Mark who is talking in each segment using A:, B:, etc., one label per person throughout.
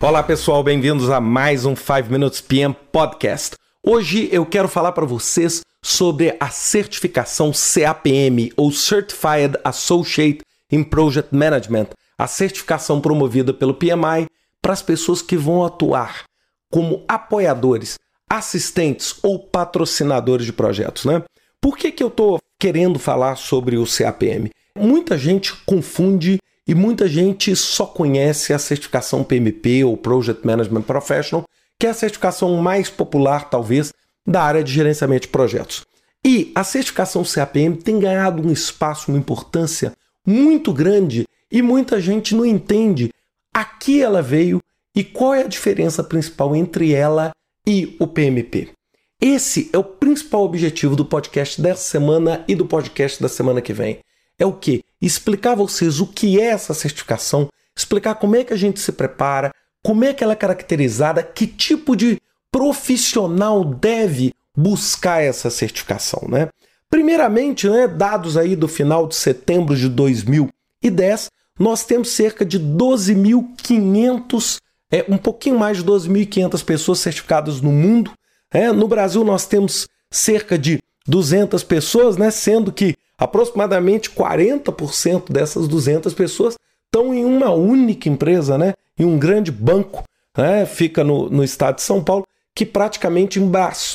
A: Olá pessoal, bem-vindos a mais um 5 Minutes PM Podcast. Hoje eu quero falar para vocês sobre a certificação CAPM ou Certified Associate in Project Management, a certificação promovida pelo PMI para as pessoas que vão atuar como apoiadores, assistentes ou patrocinadores de projetos, né? Por que, que eu estou querendo falar sobre o CAPM? Muita gente confunde e muita gente só conhece a certificação PMP ou Project Management Professional, que é a certificação mais popular, talvez, da área de gerenciamento de projetos. E a certificação CAPM tem ganhado um espaço, uma importância muito grande e muita gente não entende a que ela veio e qual é a diferença principal entre ela e o PMP. Esse é o principal objetivo do podcast dessa semana e do podcast da semana que vem. É o que? Explicar a vocês o que é essa certificação, explicar como é que a gente se prepara, como é que ela é caracterizada, que tipo de profissional deve buscar essa certificação, né? Primeiramente, né, dados aí do final de setembro de 2010, nós temos cerca de 12.500, é, um pouquinho mais de 12.500 pessoas certificadas no mundo. É, no Brasil, nós temos cerca de 200 pessoas, né, sendo que aproximadamente 40% dessas 200 pessoas estão em uma única empresa, né, em um grande banco, né, fica no, no estado de São Paulo, que praticamente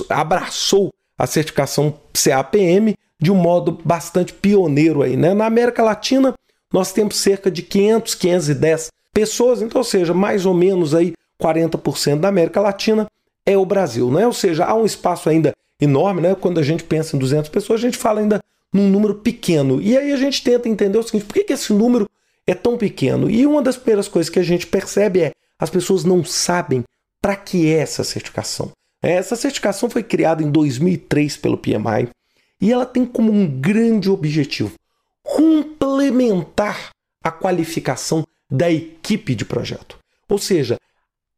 A: abraçou a certificação CAPM de um modo bastante pioneiro aí, né? Na América Latina, nós temos cerca de 500, 510 pessoas, então, ou seja, mais ou menos aí 40% da América Latina é o Brasil, né? Ou seja, há um espaço ainda enorme, né? Quando a gente pensa em 200 pessoas, a gente fala ainda num número pequeno. E aí a gente tenta entender o seguinte, por que, que esse número é tão pequeno? E uma das primeiras coisas que a gente percebe é as pessoas não sabem para que é essa certificação. Essa certificação foi criada em 2003 pelo PMI e ela tem como um grande objetivo complementar a qualificação da equipe de projeto. Ou seja,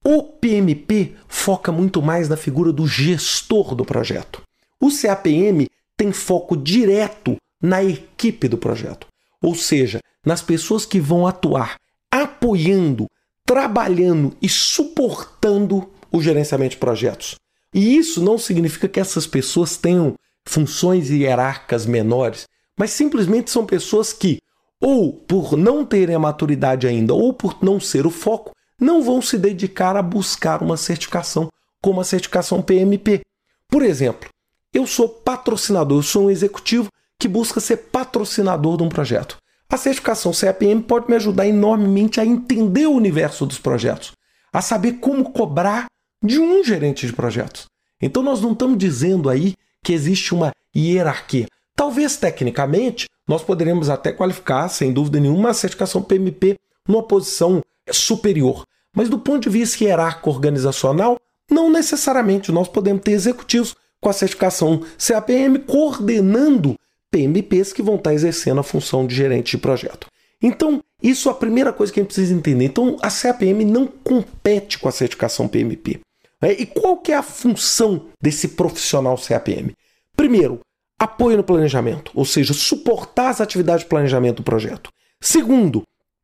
A: o PMP foca muito mais na figura do gestor do projeto. O CAPM tem foco direto na equipe do projeto, ou seja, nas pessoas que vão atuar apoiando, trabalhando e suportando o gerenciamento de projetos. E isso não significa que essas pessoas tenham funções hierárquicas menores, mas simplesmente são pessoas que, ou por não terem a maturidade ainda, ou por não ser o foco, não vão se dedicar a buscar uma certificação como a certificação PMP. Por exemplo, eu sou patrocinador, eu sou um executivo que busca ser patrocinador de um projeto. A certificação CAPM pode me ajudar enormemente a entender o universo dos projetos, a saber como cobrar de um gerente de projetos. Então nós não estamos dizendo aí que existe uma hierarquia. Talvez tecnicamente nós poderemos até qualificar, sem dúvida nenhuma, a certificação PMP numa posição superior. Mas do ponto de vista hierárquico organizacional, não necessariamente nós podemos ter executivos com a certificação CAPM coordenando PMPs que vão estar exercendo a função de gerente de projeto. Então, isso é a primeira coisa que a gente precisa entender. Então, a CAPM não compete com a certificação PMP. Né? E qual que é a função desse profissional CAPM? Primeiro, apoio no planejamento, ou seja, suportar as atividades de planejamento do projeto. Segundo,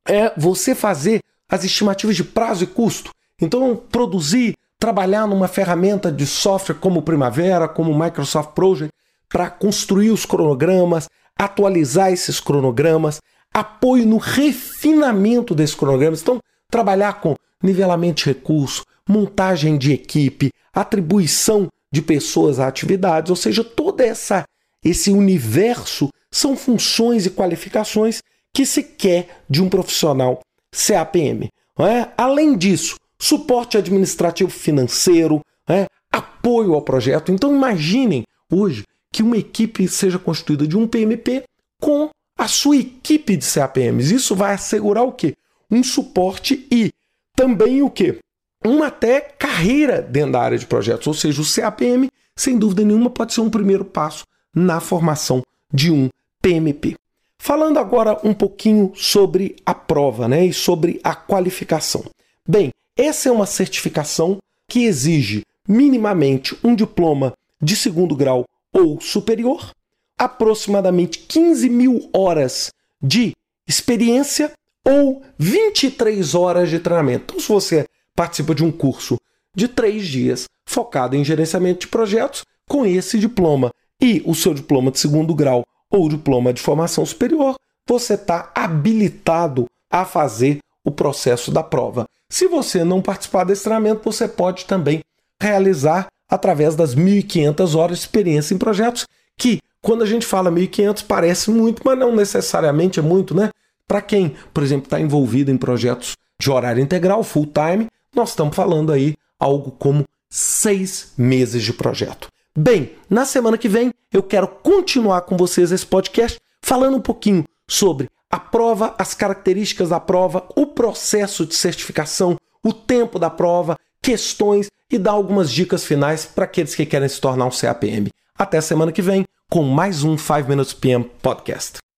A: é você fazer as estimativas de prazo e custo. Então, produzir, trabalhar numa ferramenta de software como Primavera, como Microsoft Project, para construir os cronogramas, atualizar esses cronogramas, apoio no refinamento desses cronogramas. Então, trabalhar com nivelamento de recurso, montagem de equipe, atribuição de pessoas a atividades, ou seja, toda essa esse universo são funções e qualificações que se quer de um profissional CAPM. É? Além disso, suporte administrativo financeiro, é? apoio ao projeto. Então imaginem hoje que uma equipe seja constituída de um PMP com a sua equipe de CAPMs. Isso vai assegurar o quê? Um suporte e também o quê? Uma até carreira dentro da área de projetos. Ou seja, o CAPM, sem dúvida nenhuma, pode ser um primeiro passo na formação de um PMP. Falando agora um pouquinho sobre a prova né, e sobre a qualificação. Bem, essa é uma certificação que exige minimamente um diploma de segundo grau ou superior, aproximadamente 15 mil horas de experiência ou 23 horas de treinamento. Então, se você participa de um curso de três dias focado em gerenciamento de projetos com esse diploma e o seu diploma de segundo grau ou diploma de formação superior, você está habilitado a fazer o processo da prova. Se você não participar desse treinamento, você pode também realizar através das 1.500 horas de experiência em projetos, que quando a gente fala 1.500 parece muito, mas não necessariamente é muito, né? Para quem, por exemplo, está envolvido em projetos de horário integral, full time, nós estamos falando aí algo como seis meses de projeto. Bem, na semana que vem eu quero continuar com vocês esse podcast falando um pouquinho sobre a prova, as características da prova, o processo de certificação, o tempo da prova, questões e dar algumas dicas finais para aqueles que querem se tornar um CAPM. Até semana que vem com mais um 5 Minutes PM Podcast.